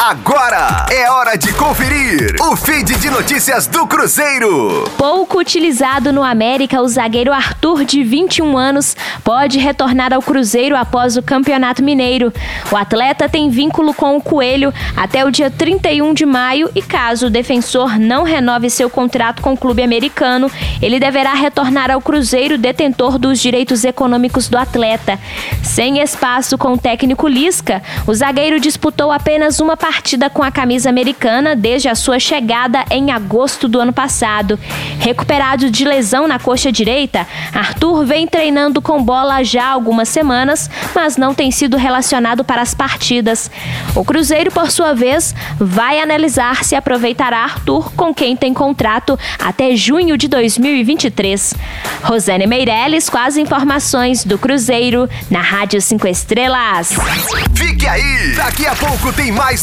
Agora é hora de conferir o feed de notícias do Cruzeiro. Pouco utilizado no América, o zagueiro Arthur, de 21 anos, pode retornar ao Cruzeiro após o Campeonato Mineiro. O atleta tem vínculo com o Coelho até o dia 31 de maio e, caso o defensor não renove seu contrato com o clube americano, ele deverá retornar ao Cruzeiro, detentor dos direitos econômicos do atleta. Sem espaço com o técnico Lisca, o zagueiro disputou apenas uma partida com a camisa americana desde a sua chegada em agosto do ano passado. Recuperado de lesão na coxa direita, Arthur vem treinando com bola já há algumas semanas, mas não tem sido relacionado para as partidas. O Cruzeiro, por sua vez, vai analisar se aproveitará Arthur, com quem tem contrato até junho de 2023. Rosane Meirelles com as informações do Cruzeiro na Rádio 5 Estrelas. Fique aí! Daqui a pouco tem mais